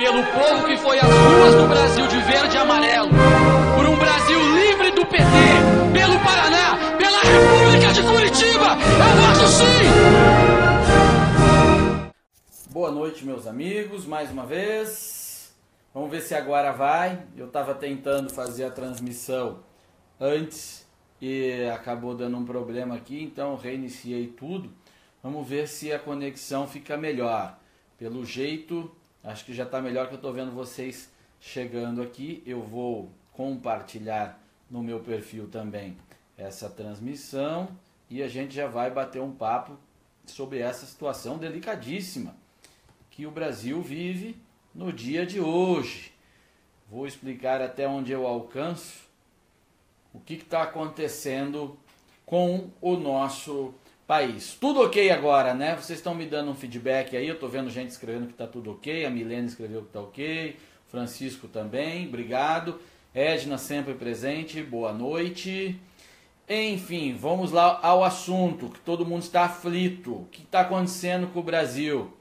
pelo povo que foi às ruas do Brasil de verde e amarelo, por um Brasil livre do PT, pelo Paraná, pela República de Curitiba. É o nosso sim! Boa noite, meus amigos, mais uma vez. Vamos ver se agora vai. Eu estava tentando fazer a transmissão antes e acabou dando um problema aqui, então reiniciei tudo. Vamos ver se a conexão fica melhor. Pelo jeito, acho que já está melhor que eu estou vendo vocês chegando aqui. Eu vou compartilhar no meu perfil também essa transmissão e a gente já vai bater um papo sobre essa situação delicadíssima que o Brasil vive no dia de hoje. Vou explicar até onde eu alcanço o que está acontecendo com o nosso país. Tudo ok agora, né? Vocês estão me dando um feedback aí, eu estou vendo gente escrevendo que está tudo ok, a Milena escreveu que está ok, Francisco também, obrigado. Edna sempre presente, boa noite. Enfim, vamos lá ao assunto, que todo mundo está aflito. O que está acontecendo com o Brasil? O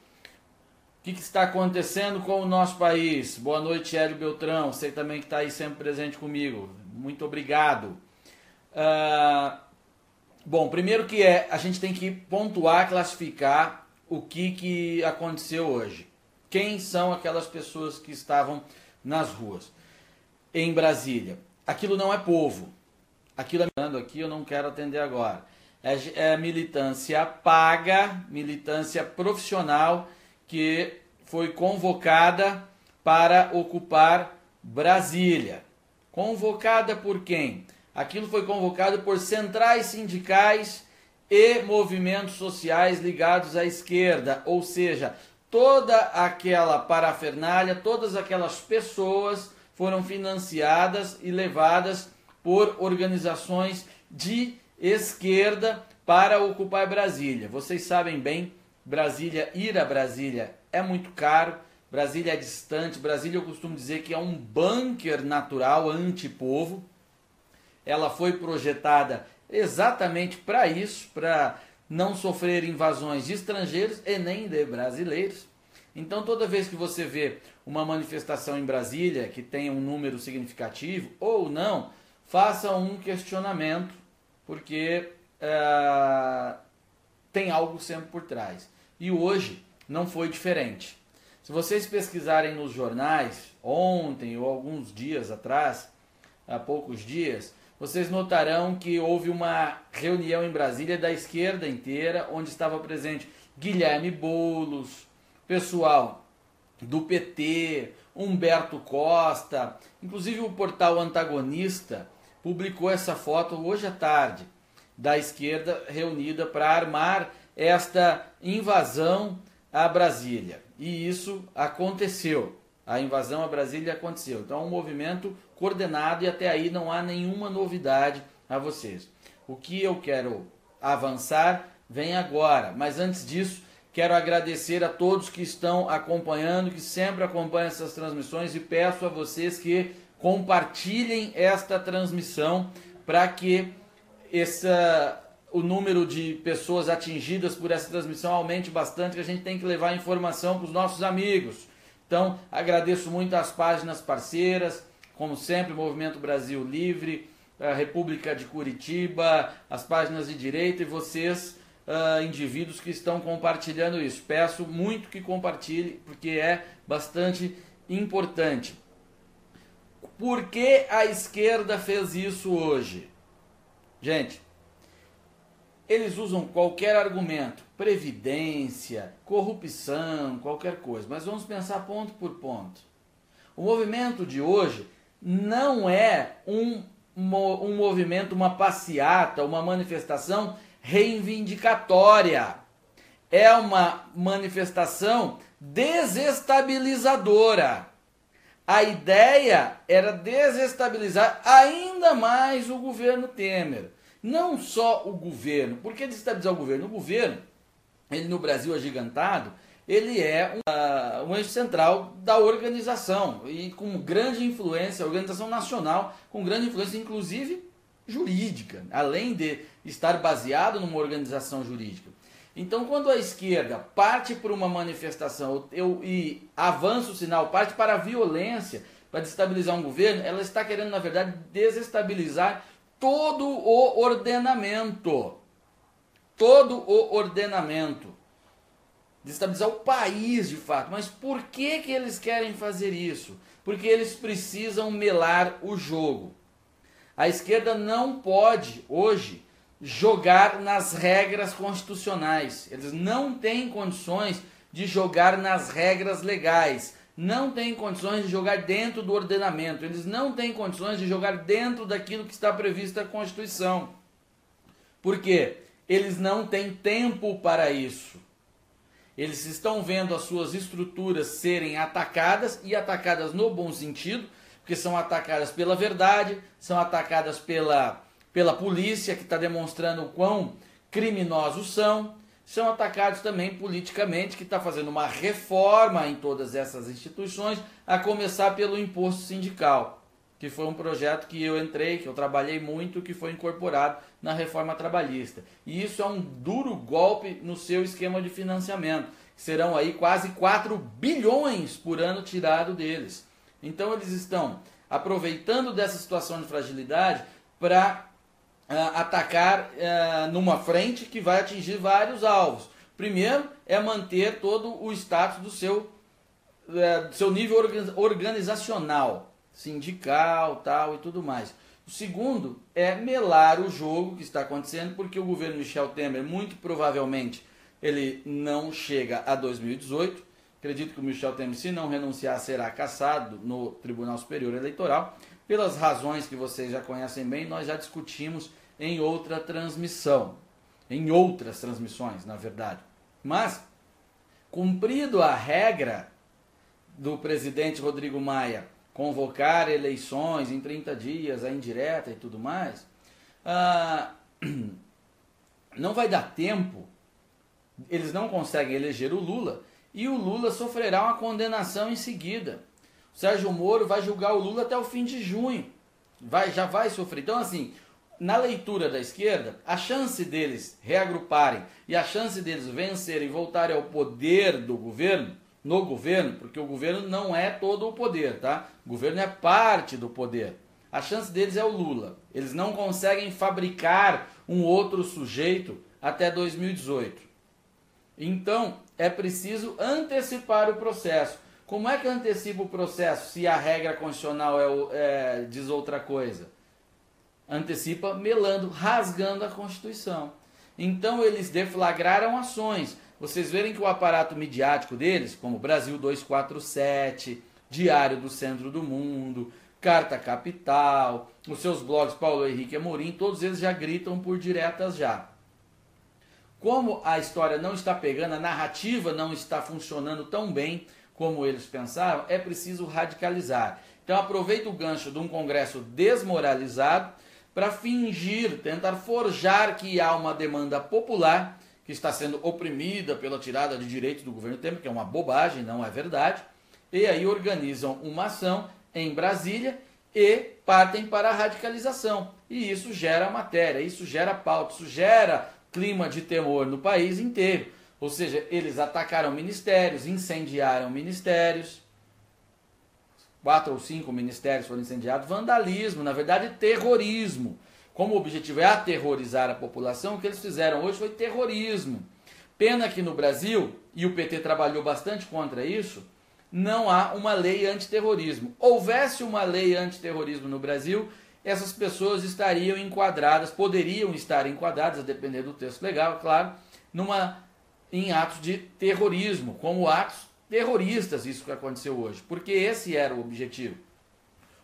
que, que, está acontecendo com o nosso país? Boa noite, Hélio Beltrão. Você também que está aí sempre presente comigo. Muito obrigado. Uh, Bom, primeiro que é, a gente tem que pontuar, classificar o que, que aconteceu hoje. Quem são aquelas pessoas que estavam nas ruas em Brasília? Aquilo não é povo. Aquilo é aqui, eu não quero atender agora. É, é militância paga, militância profissional que foi convocada para ocupar Brasília. Convocada por quem? Aquilo foi convocado por centrais sindicais e movimentos sociais ligados à esquerda, ou seja, toda aquela parafernália, todas aquelas pessoas foram financiadas e levadas por organizações de esquerda para ocupar Brasília. Vocês sabem bem, Brasília, ir a Brasília é muito caro, Brasília é distante, Brasília eu costumo dizer que é um bunker natural anti-povo ela foi projetada exatamente para isso, para não sofrer invasões de estrangeiros e nem de brasileiros. Então, toda vez que você vê uma manifestação em Brasília que tenha um número significativo ou não, faça um questionamento, porque é, tem algo sempre por trás. E hoje não foi diferente. Se vocês pesquisarem nos jornais, ontem ou alguns dias atrás, há poucos dias, vocês notarão que houve uma reunião em Brasília da esquerda inteira, onde estava presente Guilherme Boulos, pessoal do PT, Humberto Costa, inclusive o portal Antagonista publicou essa foto hoje à tarde da esquerda reunida para armar esta invasão a Brasília. E isso aconteceu. A invasão a Brasília aconteceu. Então, é um movimento coordenado e até aí não há nenhuma novidade a vocês. O que eu quero avançar vem agora, mas antes disso, quero agradecer a todos que estão acompanhando, que sempre acompanham essas transmissões e peço a vocês que compartilhem esta transmissão para que essa, o número de pessoas atingidas por essa transmissão aumente bastante, que a gente tem que levar informação para os nossos amigos. Então, agradeço muito as páginas parceiras, como sempre, Movimento Brasil Livre, a República de Curitiba, as páginas de direita e vocês, uh, indivíduos que estão compartilhando isso. Peço muito que compartilhe, porque é bastante importante. Por que a esquerda fez isso hoje? Gente, eles usam qualquer argumento, previdência, corrupção, qualquer coisa, mas vamos pensar ponto por ponto. O movimento de hoje não é um, um movimento, uma passeata, uma manifestação reivindicatória. É uma manifestação desestabilizadora. A ideia era desestabilizar ainda mais o governo Temer não só o governo. Por que desestabilizar o governo? O governo, ele no Brasil agigantado, ele é um, um eixo central da organização e com grande influência, organização nacional, com grande influência, inclusive jurídica, além de estar baseado numa organização jurídica. Então, quando a esquerda parte por uma manifestação eu, e avança o sinal, parte para a violência, para destabilizar um governo, ela está querendo, na verdade, desestabilizar todo o ordenamento. Todo o ordenamento. Destabilizar o país, de fato. Mas por que, que eles querem fazer isso? Porque eles precisam melar o jogo. A esquerda não pode, hoje, jogar nas regras constitucionais. Eles não têm condições de jogar nas regras legais. Não têm condições de jogar dentro do ordenamento. Eles não têm condições de jogar dentro daquilo que está previsto na Constituição. Por quê? Eles não têm tempo para isso. Eles estão vendo as suas estruturas serem atacadas e atacadas no bom sentido, porque são atacadas pela verdade, são atacadas pela, pela polícia, que está demonstrando o quão criminosos são, são atacados também politicamente, que está fazendo uma reforma em todas essas instituições, a começar pelo imposto sindical que foi um projeto que eu entrei, que eu trabalhei muito, que foi incorporado na reforma trabalhista. E isso é um duro golpe no seu esquema de financiamento. Serão aí quase 4 bilhões por ano tirado deles. Então eles estão aproveitando dessa situação de fragilidade para uh, ah, atacar uh, numa frente que vai atingir vários alvos. Primeiro é manter todo o status do seu, uh, do seu nível organizacional sindical, tal e tudo mais. O segundo é melar o jogo que está acontecendo, porque o governo Michel Temer, muito provavelmente, ele não chega a 2018. Acredito que o Michel Temer, se não renunciar, será cassado no Tribunal Superior Eleitoral. Pelas razões que vocês já conhecem bem, nós já discutimos em outra transmissão. Em outras transmissões, na verdade. Mas, cumprido a regra do presidente Rodrigo Maia convocar eleições em 30 dias, a indireta e tudo mais, ah, não vai dar tempo, eles não conseguem eleger o Lula e o Lula sofrerá uma condenação em seguida. O Sérgio Moro vai julgar o Lula até o fim de junho, vai, já vai sofrer. Então, assim, na leitura da esquerda, a chance deles reagruparem e a chance deles vencerem e voltarem ao poder do governo no governo, porque o governo não é todo o poder, tá? O governo é parte do poder. A chance deles é o Lula. Eles não conseguem fabricar um outro sujeito até 2018. Então, é preciso antecipar o processo. Como é que antecipa o processo se a regra constitucional é, é, diz outra coisa? Antecipa melando, rasgando a Constituição. Então, eles deflagraram ações vocês verem que o aparato midiático deles, como Brasil 247, Diário do Centro do Mundo, Carta Capital, os seus blogs Paulo Henrique Amorim, todos eles já gritam por diretas já. Como a história não está pegando, a narrativa não está funcionando tão bem como eles pensaram, é preciso radicalizar. Então aproveita o gancho de um congresso desmoralizado para fingir, tentar forjar que há uma demanda popular que está sendo oprimida pela tirada de direitos do governo Temer, que é uma bobagem, não é verdade. E aí organizam uma ação em Brasília e partem para a radicalização. E isso gera matéria, isso gera pauta, isso gera clima de temor no país inteiro. Ou seja, eles atacaram ministérios, incendiaram ministérios. Quatro ou cinco ministérios foram incendiados. Vandalismo, na verdade, terrorismo como o objetivo é aterrorizar a população, o que eles fizeram hoje foi terrorismo. Pena que no Brasil, e o PT trabalhou bastante contra isso, não há uma lei antiterrorismo. Houvesse uma lei antiterrorismo no Brasil, essas pessoas estariam enquadradas, poderiam estar enquadradas, a depender do texto legal, claro, numa, em atos de terrorismo, como atos terroristas, isso que aconteceu hoje, porque esse era o objetivo.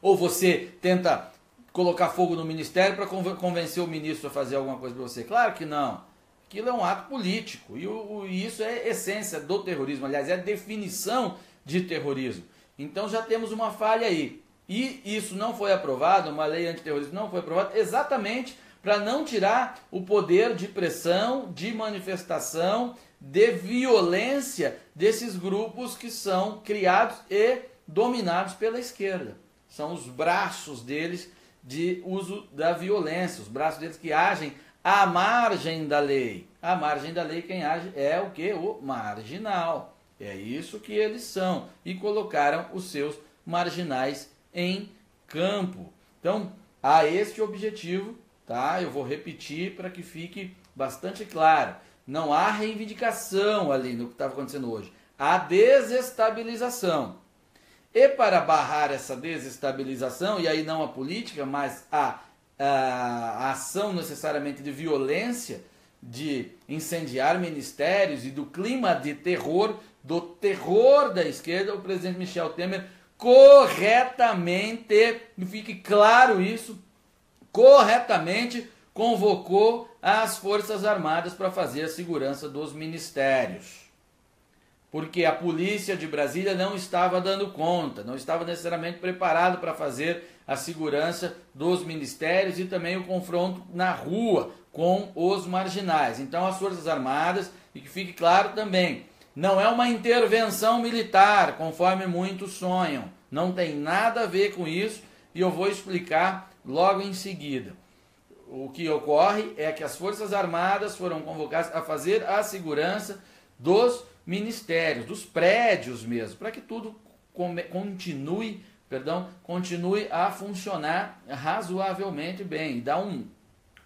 Ou você tenta colocar fogo no ministério para convencer o ministro a fazer alguma coisa para você. Claro que não. Aquilo é um ato político. E, o, e isso é essência do terrorismo. Aliás, é a definição de terrorismo. Então já temos uma falha aí. E isso não foi aprovado, uma lei antiterrorismo não foi aprovada, exatamente para não tirar o poder de pressão, de manifestação, de violência desses grupos que são criados e dominados pela esquerda. São os braços deles de uso da violência, os braços deles que agem à margem da lei. À margem da lei quem age é o que? O marginal. É isso que eles são. E colocaram os seus marginais em campo. Então, há este objetivo, tá? Eu vou repetir para que fique bastante claro. Não há reivindicação ali no que estava acontecendo hoje. Há desestabilização. E para barrar essa desestabilização, e aí não a política, mas a, a, a ação necessariamente de violência, de incendiar ministérios e do clima de terror, do terror da esquerda, o presidente Michel Temer corretamente, fique claro isso, corretamente convocou as Forças Armadas para fazer a segurança dos ministérios porque a polícia de Brasília não estava dando conta, não estava necessariamente preparado para fazer a segurança dos ministérios e também o confronto na rua com os marginais. Então, as Forças Armadas, e que fique claro também, não é uma intervenção militar, conforme muitos sonham. Não tem nada a ver com isso e eu vou explicar logo em seguida. O que ocorre é que as Forças Armadas foram convocadas a fazer a segurança dos ministérios, dos prédios mesmo, para que tudo continue, perdão, continue a funcionar razoavelmente bem e dar um,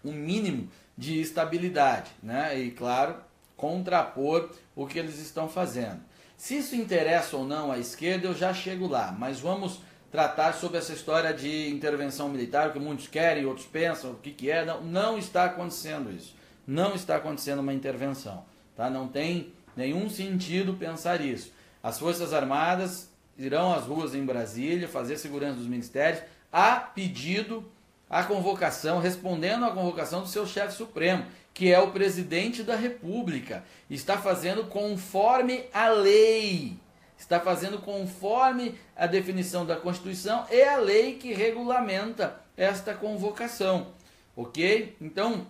um mínimo de estabilidade, né? E claro, contrapor o que eles estão fazendo. Se isso interessa ou não à esquerda, eu já chego lá, mas vamos tratar sobre essa história de intervenção militar, que muitos querem, outros pensam, o que, que é. Não, não está acontecendo isso. Não está acontecendo uma intervenção. Tá? Não tem nenhum sentido pensar isso. As Forças Armadas irão às ruas em Brasília fazer segurança dos ministérios a pedido, a convocação, respondendo à convocação do seu chefe supremo, que é o presidente da República. Está fazendo conforme a lei. Está fazendo conforme a definição da Constituição e a lei que regulamenta esta convocação. Ok? Então,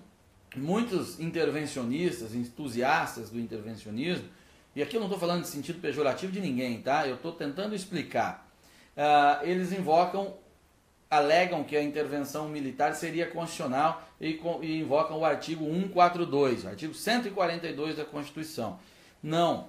muitos intervencionistas, entusiastas do intervencionismo, e aqui eu não estou falando de sentido pejorativo de ninguém, tá? Eu estou tentando explicar. Uh, eles invocam, alegam que a intervenção militar seria constitucional e, e invocam o artigo 142, artigo 142 da Constituição. Não,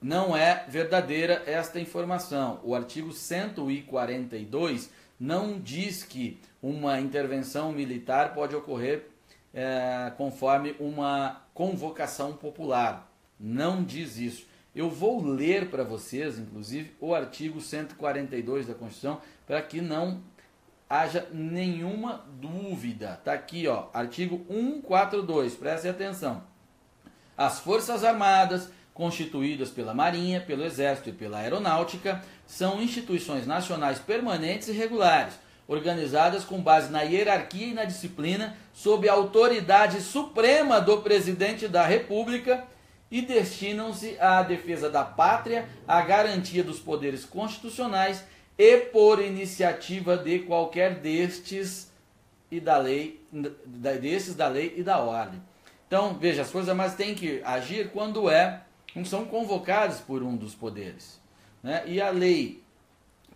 não é verdadeira esta informação. O artigo 142 não diz que uma intervenção militar pode ocorrer é, conforme uma convocação popular. Não diz isso. Eu vou ler para vocês, inclusive, o artigo 142 da Constituição, para que não haja nenhuma dúvida. Está aqui, ó, artigo 142, prestem atenção. As Forças Armadas, constituídas pela Marinha, pelo Exército e pela Aeronáutica, são instituições nacionais permanentes e regulares organizadas com base na hierarquia e na disciplina, sob a autoridade suprema do presidente da República e destinam-se à defesa da pátria, à garantia dos poderes constitucionais e por iniciativa de qualquer destes e da lei, destes da lei e da ordem. Então, veja, as Forças Armadas têm que agir quando é, são convocadas por um dos poderes. Né? E a lei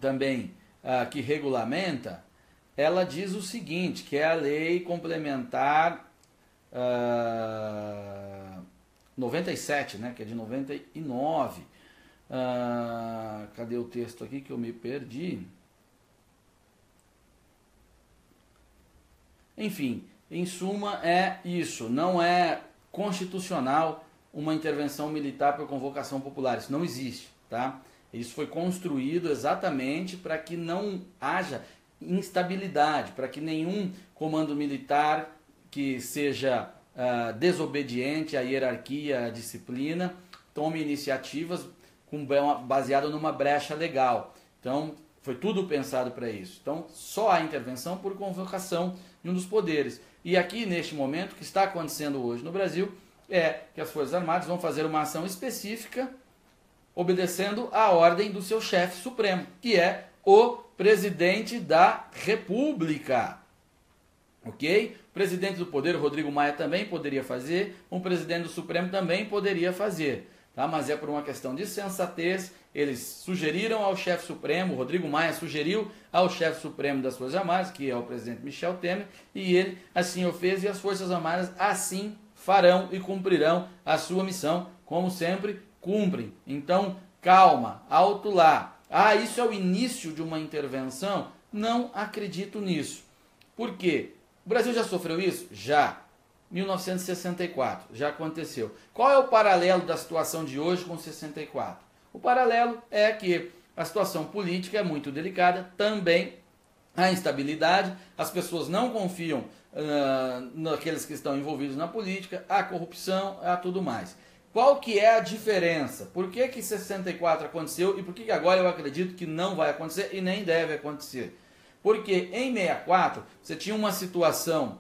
também ah, que regulamenta, ela diz o seguinte, que é a lei complementar ah, 97, né, que é de 99. Ah, cadê o texto aqui que eu me perdi? Enfim, em suma é isso, não é constitucional uma intervenção militar por convocação popular, isso não existe, tá? Isso foi construído exatamente para que não haja instabilidade, para que nenhum comando militar que seja uh, desobediente à hierarquia, à disciplina, tome iniciativas com, baseado numa brecha legal. Então, foi tudo pensado para isso. Então, só há intervenção por convocação de um dos poderes. E aqui, neste momento, o que está acontecendo hoje no Brasil é que as Forças Armadas vão fazer uma ação específica obedecendo a ordem do seu chefe supremo, que é o presidente da República. Ok? Presidente do Poder, Rodrigo Maia, também poderia fazer, um presidente do Supremo também poderia fazer. tá? mas é por uma questão de sensatez. Eles sugeriram ao chefe supremo, Rodrigo Maia sugeriu ao chefe supremo das Forças Armadas, que é o presidente Michel Temer, e ele assim o fez, e as Forças Armadas assim farão e cumprirão a sua missão, como sempre cumprem. Então, calma, alto lá. Ah, isso é o início de uma intervenção? Não acredito nisso. Por quê? O Brasil já sofreu isso? Já. 1964, já aconteceu. Qual é o paralelo da situação de hoje com 64? O paralelo é que a situação política é muito delicada, também a instabilidade, as pessoas não confiam uh, naqueles que estão envolvidos na política, a corrupção, a tudo mais. Qual que é a diferença? Por que que 64 aconteceu e por que, que agora eu acredito que não vai acontecer e nem deve acontecer? Porque em 64 você tinha uma situação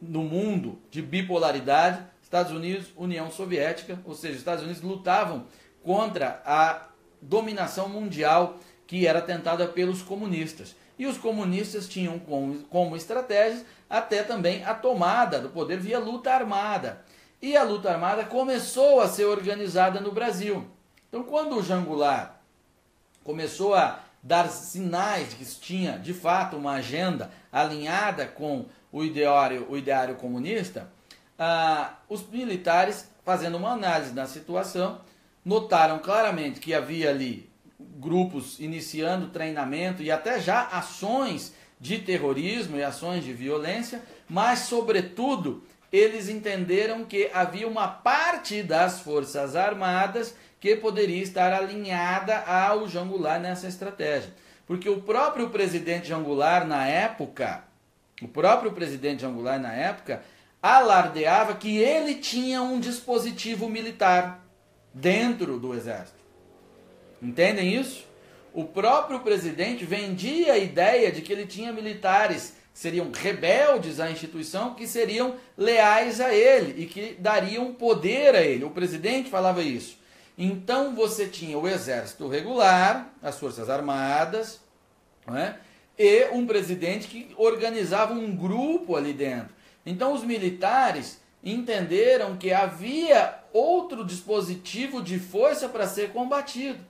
no mundo de bipolaridade, Estados Unidos, União Soviética, ou seja, os Estados Unidos lutavam contra a dominação mundial que era tentada pelos comunistas. E os comunistas tinham como, como estratégias até também a tomada do poder via luta armada. E a luta armada começou a ser organizada no Brasil. Então, quando o Jangular começou a dar sinais de que tinha de fato uma agenda alinhada com o ideário, o ideário comunista, ah, os militares, fazendo uma análise da situação, notaram claramente que havia ali grupos iniciando treinamento e até já ações de terrorismo e ações de violência, mas, sobretudo, eles entenderam que havia uma parte das Forças Armadas que poderia estar alinhada ao Jangular nessa estratégia. Porque o próprio presidente Jangular, na época, o próprio presidente Angular, na época, alardeava que ele tinha um dispositivo militar dentro do exército. Entendem isso? O próprio presidente vendia a ideia de que ele tinha militares seriam rebeldes à instituição, que seriam leais a ele e que dariam poder a ele. O presidente falava isso. Então você tinha o exército regular, as forças armadas, não é? e um presidente que organizava um grupo ali dentro. Então os militares entenderam que havia outro dispositivo de força para ser combatido.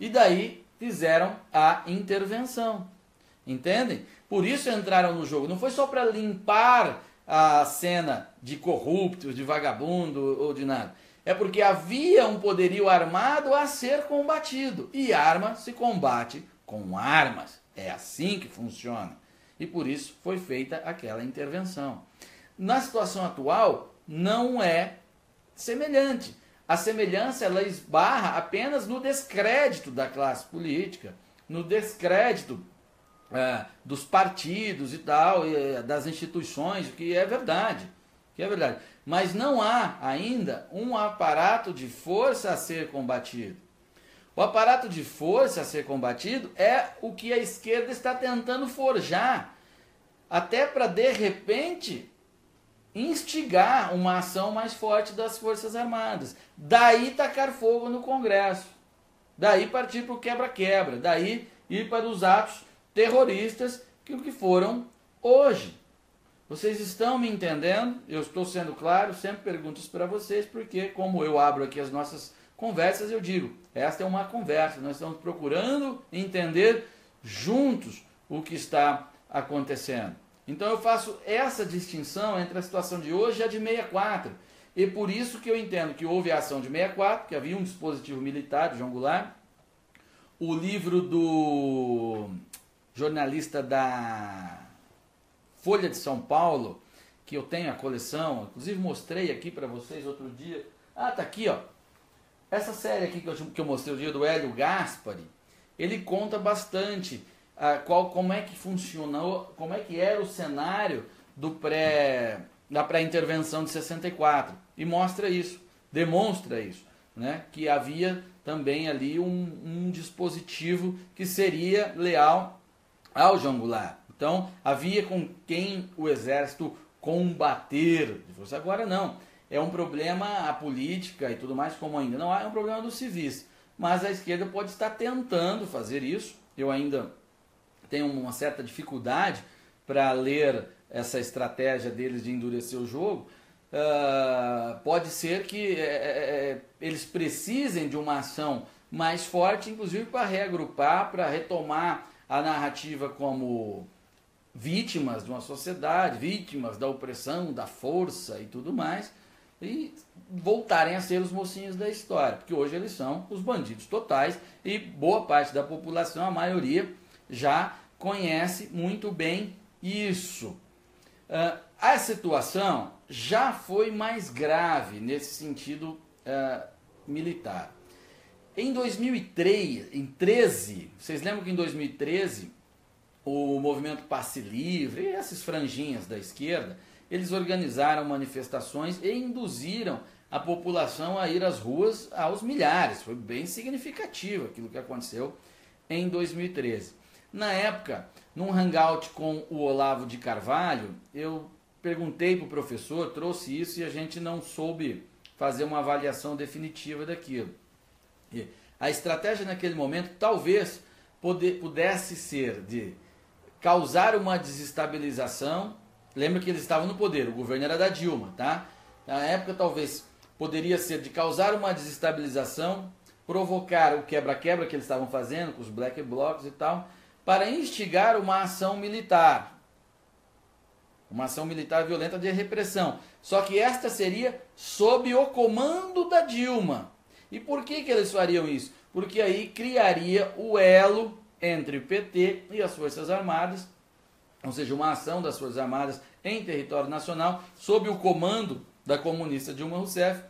E daí fizeram a intervenção. Entendem? Por isso entraram no jogo. Não foi só para limpar a cena de corruptos, de vagabundo ou de nada. É porque havia um poderio armado a ser combatido. E arma se combate com armas. É assim que funciona. E por isso foi feita aquela intervenção. Na situação atual, não é semelhante. A semelhança ela esbarra apenas no descrédito da classe política, no descrédito é, dos partidos e tal, e, é, das instituições, que é verdade, que é verdade. Mas não há ainda um aparato de força a ser combatido. O aparato de força a ser combatido é o que a esquerda está tentando forjar, até para de repente instigar uma ação mais forte das Forças Armadas. Daí tacar fogo no Congresso. Daí partir para o quebra-quebra. Daí ir para os atos terroristas que o que foram hoje. Vocês estão me entendendo? Eu estou sendo claro, sempre pergunto isso para vocês, porque como eu abro aqui as nossas conversas, eu digo, esta é uma conversa, nós estamos procurando entender juntos o que está acontecendo. Então eu faço essa distinção entre a situação de hoje e a de 64. E por isso que eu entendo que houve a ação de 64, que havia um dispositivo militar de João Goulart. O livro do jornalista da Folha de São Paulo, que eu tenho a coleção, inclusive mostrei aqui para vocês outro dia. Ah, tá aqui, ó. Essa série aqui que eu, que eu mostrei o dia do Hélio Gaspari, ele conta bastante ah, qual, como é que funcionou, como é que era o cenário do pré, da pré-intervenção de 64 e mostra isso, demonstra isso, né? que havia também ali um, um dispositivo que seria leal ao João Goulart. Então havia com quem o exército combater. Agora não é um problema a política e tudo mais, como ainda não há, é um problema dos civis. Mas a esquerda pode estar tentando fazer isso. Eu ainda tenho uma certa dificuldade para ler essa estratégia deles de endurecer o jogo, uh, pode ser que é, é, eles precisem de uma ação mais forte, inclusive para reagrupar, para retomar a narrativa como vítimas de uma sociedade, vítimas da opressão, da força e tudo mais, e voltarem a ser os mocinhos da história, porque hoje eles são os bandidos totais e boa parte da população, a maioria, já conhece muito bem isso. Uh, a situação já foi mais grave nesse sentido uh, militar. Em 2003, em 13, vocês lembram que em 2013 o movimento Passe Livre e essas franjinhas da esquerda, eles organizaram manifestações e induziram a população a ir às ruas aos milhares. Foi bem significativo aquilo que aconteceu em 2013. Na época, num hangout com o Olavo de Carvalho, eu perguntei para o professor, trouxe isso e a gente não soube fazer uma avaliação definitiva daquilo. A estratégia naquele momento talvez pudesse ser de causar uma desestabilização. Lembra que eles estavam no poder, o governo era da Dilma, tá? Na época talvez poderia ser de causar uma desestabilização, provocar o quebra-quebra que eles estavam fazendo com os black blocs e tal, para instigar uma ação militar. Uma ação militar violenta de repressão. Só que esta seria sob o comando da Dilma. E por que, que eles fariam isso? Porque aí criaria o elo entre o PT e as Forças Armadas, ou seja, uma ação das Forças Armadas em território nacional, sob o comando da comunista Dilma Rousseff,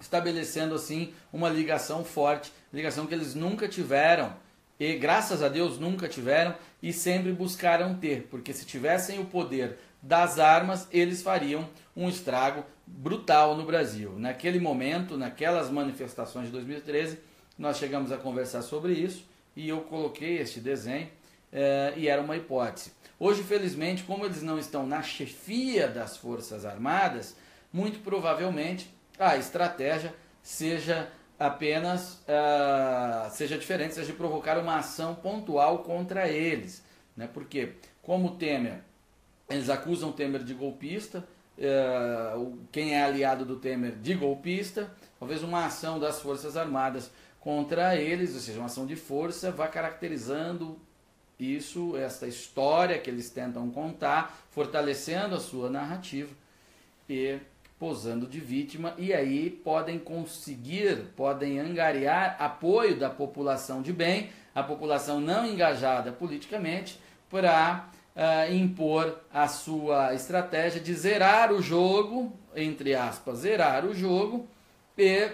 estabelecendo assim uma ligação forte, ligação que eles nunca tiveram e graças a Deus nunca tiveram e sempre buscaram ter, porque se tivessem o poder das armas, eles fariam um estrago brutal no Brasil. Naquele momento, naquelas manifestações de 2013, nós chegamos a conversar sobre isso e eu coloquei este desenho é, e era uma hipótese. Hoje, felizmente, como eles não estão na chefia das Forças Armadas, muito provavelmente a estratégia seja apenas uh, seja diferente, seja de provocar uma ação pontual contra eles. Né? Porque, como Temer, eles acusam Temer de golpista, uh, quem é aliado do Temer de golpista, talvez uma ação das Forças Armadas contra eles, ou seja, uma ação de força, vá caracterizando isso, esta história que eles tentam contar, fortalecendo a sua narrativa e posando de vítima, e aí podem conseguir, podem angariar apoio da população de bem, a população não engajada politicamente, para uh, impor a sua estratégia de zerar o jogo, entre aspas, zerar o jogo e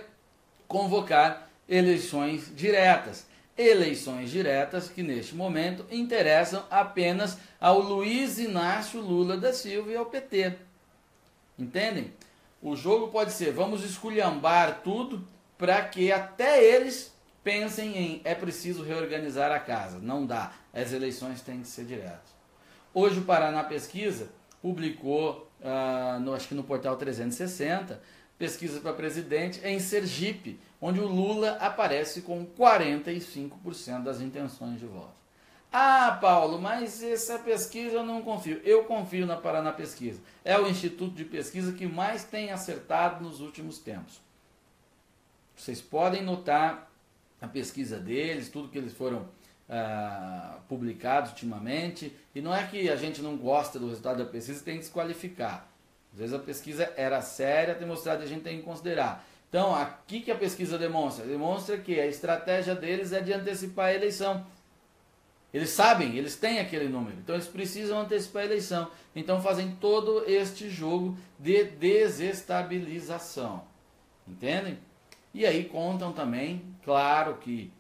convocar eleições diretas. Eleições diretas que neste momento interessam apenas ao Luiz Inácio Lula da Silva e ao PT. Entendem? O jogo pode ser, vamos esculhambar tudo para que até eles pensem em é preciso reorganizar a casa. Não dá. As eleições têm que ser diretas. Hoje o Paraná Pesquisa publicou, uh, no, acho que no portal 360, pesquisa para presidente em Sergipe, onde o Lula aparece com 45% das intenções de voto. Ah, Paulo, mas essa pesquisa eu não confio. Eu confio na Paraná Pesquisa. É o instituto de pesquisa que mais tem acertado nos últimos tempos. Vocês podem notar a pesquisa deles, tudo que eles foram ah, publicados ultimamente. E não é que a gente não gosta do resultado da pesquisa e tem que desqualificar. Às vezes a pesquisa era séria, tem mostrado que a gente tem que considerar. Então, aqui que a pesquisa demonstra? Demonstra que a estratégia deles é de antecipar a eleição. Eles sabem, eles têm aquele número, então eles precisam antecipar a eleição. Então fazem todo este jogo de desestabilização. Entendem? E aí contam também, claro que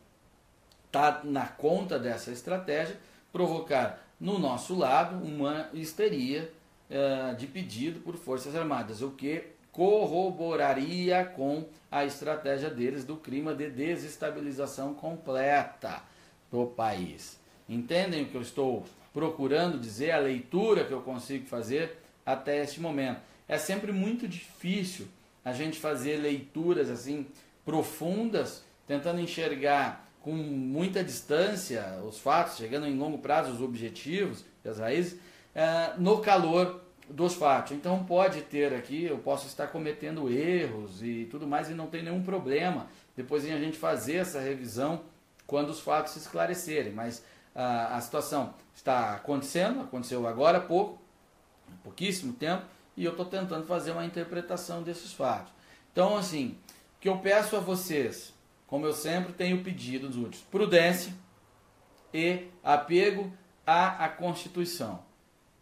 está na conta dessa estratégia, provocar no nosso lado uma histeria uh, de pedido por Forças Armadas, o que corroboraria com a estratégia deles do clima de desestabilização completa do país. Entendem o que eu estou procurando dizer, a leitura que eu consigo fazer até este momento? É sempre muito difícil a gente fazer leituras assim profundas, tentando enxergar com muita distância os fatos, chegando em longo prazo os objetivos, as raízes, uh, no calor dos fatos. Então pode ter aqui, eu posso estar cometendo erros e tudo mais e não tem nenhum problema. Depois a gente fazer essa revisão quando os fatos se esclarecerem. Mas a, a situação está acontecendo, aconteceu agora há pouco, pouquíssimo tempo, e eu estou tentando fazer uma interpretação desses fatos. Então, assim, o que eu peço a vocês, como eu sempre tenho pedido nos últimos, prudência e apego à, à Constituição.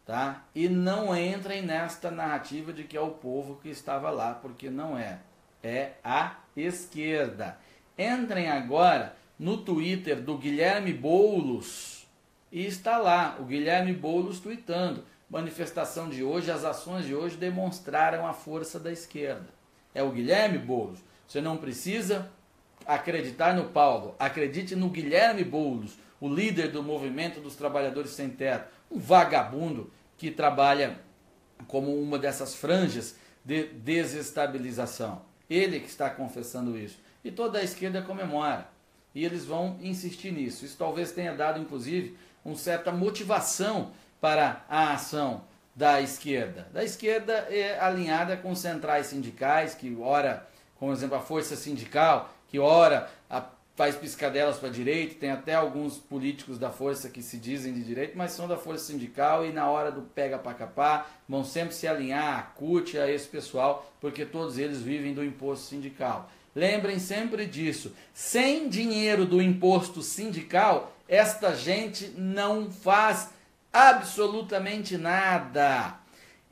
Tá? E não entrem nesta narrativa de que é o povo que estava lá, porque não é. É a esquerda. Entrem agora no Twitter do Guilherme Boulos e está lá o Guilherme Boulos tweetando. Manifestação de hoje, as ações de hoje demonstraram a força da esquerda. É o Guilherme Boulos. Você não precisa acreditar no Paulo, acredite no Guilherme Boulos, o líder do movimento dos trabalhadores sem teto, um vagabundo que trabalha como uma dessas franjas de desestabilização. Ele que está confessando isso. E toda a esquerda comemora. E eles vão insistir nisso. Isso talvez tenha dado, inclusive, uma certa motivação para a ação da esquerda. Da esquerda é alinhada com centrais sindicais, que ora, como exemplo, a força sindical, que ora a, faz piscadelas para a direita, tem até alguns políticos da força que se dizem de direita, mas são da força sindical e na hora do pega para capar vão sempre se alinhar a CUT, a esse pessoal, porque todos eles vivem do imposto sindical. Lembrem sempre disso. Sem dinheiro do imposto sindical, esta gente não faz absolutamente nada.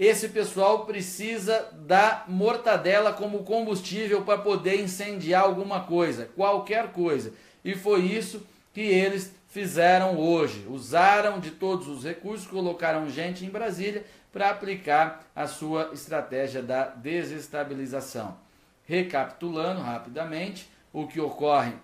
Esse pessoal precisa da mortadela como combustível para poder incendiar alguma coisa, qualquer coisa. E foi isso que eles fizeram hoje. Usaram de todos os recursos, colocaram gente em Brasília para aplicar a sua estratégia da desestabilização. Recapitulando rapidamente, o que ocorre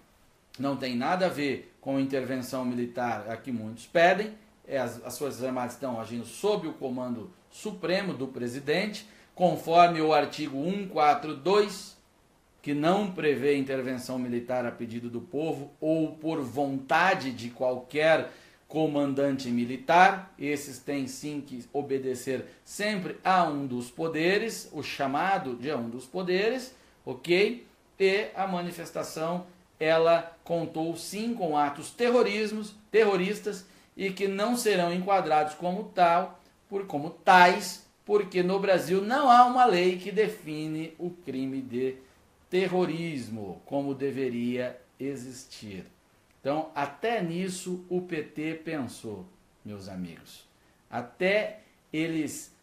não tem nada a ver com intervenção militar a que muitos pedem. É, as, as Forças Armadas estão agindo sob o comando supremo do presidente, conforme o artigo 142, que não prevê intervenção militar a pedido do povo ou por vontade de qualquer comandante militar. Esses têm sim que obedecer sempre a um dos poderes, o chamado de um dos poderes ok? E a manifestação ela contou sim com atos terrorismos, terroristas e que não serão enquadrados como tal, por como tais, porque no Brasil não há uma lei que define o crime de terrorismo como deveria existir. Então, até nisso o PT pensou, meus amigos. Até eles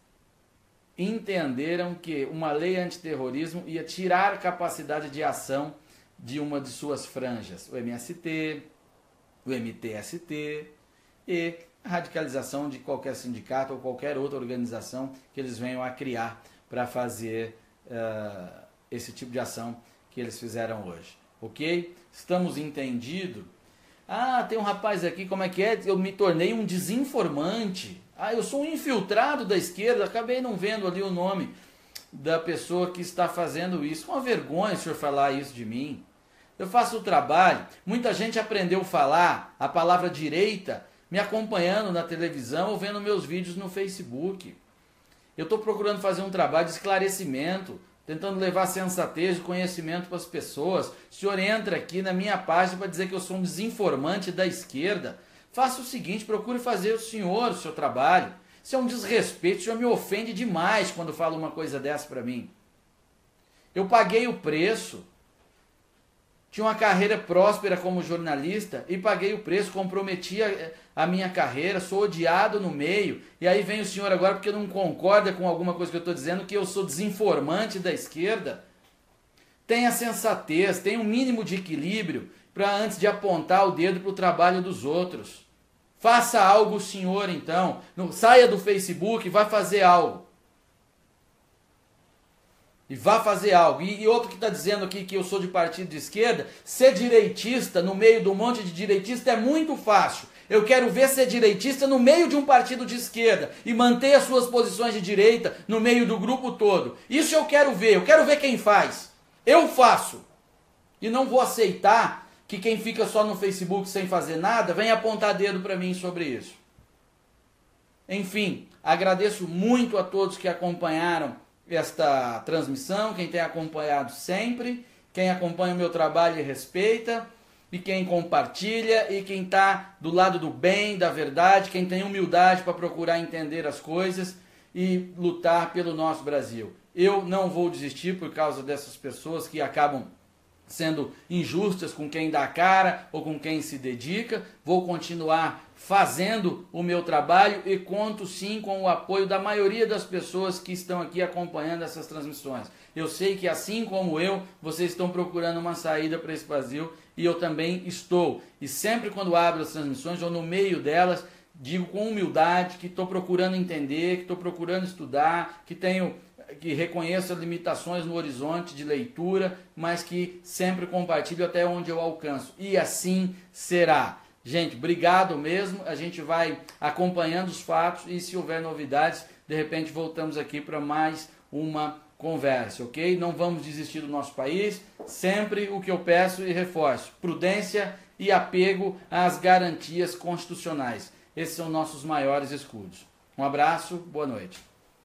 entenderam que uma lei antiterrorismo ia tirar capacidade de ação de uma de suas franjas, o MST, o MTST e radicalização de qualquer sindicato ou qualquer outra organização que eles venham a criar para fazer uh, esse tipo de ação que eles fizeram hoje. Ok? Estamos entendidos? Ah, tem um rapaz aqui, como é que é? Eu me tornei um desinformante. Ah, eu sou um infiltrado da esquerda, acabei não vendo ali o nome da pessoa que está fazendo isso. Uma vergonha o senhor falar isso de mim. Eu faço o trabalho, muita gente aprendeu a falar a palavra direita me acompanhando na televisão ou vendo meus vídeos no Facebook. Eu estou procurando fazer um trabalho de esclarecimento, tentando levar sensatez e conhecimento para as pessoas. O senhor entra aqui na minha página para dizer que eu sou um desinformante da esquerda. Faça o seguinte, procure fazer o senhor o seu trabalho. Isso é um desrespeito, o senhor me ofende demais quando fala uma coisa dessa para mim. Eu paguei o preço, tinha uma carreira próspera como jornalista e paguei o preço, comprometi a, a, minha carreira, sou odiado no meio. E aí vem o senhor agora porque não concorda com alguma coisa que eu estou dizendo, que eu sou desinformante da esquerda. Tenha sensatez, tenha um mínimo de equilíbrio para antes de apontar o dedo para o trabalho dos outros. Faça algo, senhor, então. Saia do Facebook, vá fazer algo. E vá fazer algo. E, e outro que está dizendo aqui que eu sou de partido de esquerda, ser direitista no meio de um monte de direitista é muito fácil. Eu quero ver ser direitista no meio de um partido de esquerda e manter as suas posições de direita no meio do grupo todo. Isso eu quero ver, eu quero ver quem faz. Eu faço. E não vou aceitar que quem fica só no Facebook sem fazer nada vem apontar dedo para mim sobre isso. Enfim, agradeço muito a todos que acompanharam esta transmissão, quem tem acompanhado sempre, quem acompanha o meu trabalho e respeita, e quem compartilha, e quem está do lado do bem, da verdade, quem tem humildade para procurar entender as coisas e lutar pelo nosso Brasil. Eu não vou desistir por causa dessas pessoas que acabam sendo injustas com quem dá cara ou com quem se dedica. Vou continuar fazendo o meu trabalho e conto sim com o apoio da maioria das pessoas que estão aqui acompanhando essas transmissões. Eu sei que assim como eu, vocês estão procurando uma saída para esse Brasil e eu também estou. E sempre quando abro as transmissões ou no meio delas, digo com humildade que estou procurando entender, que estou procurando estudar, que tenho que reconheço as limitações no horizonte de leitura, mas que sempre compartilho até onde eu alcanço. E assim será. Gente, obrigado mesmo. A gente vai acompanhando os fatos e se houver novidades, de repente voltamos aqui para mais uma conversa, ok? Não vamos desistir do nosso país. Sempre o que eu peço e reforço: prudência e apego às garantias constitucionais. Esses são nossos maiores escudos. Um abraço, boa noite.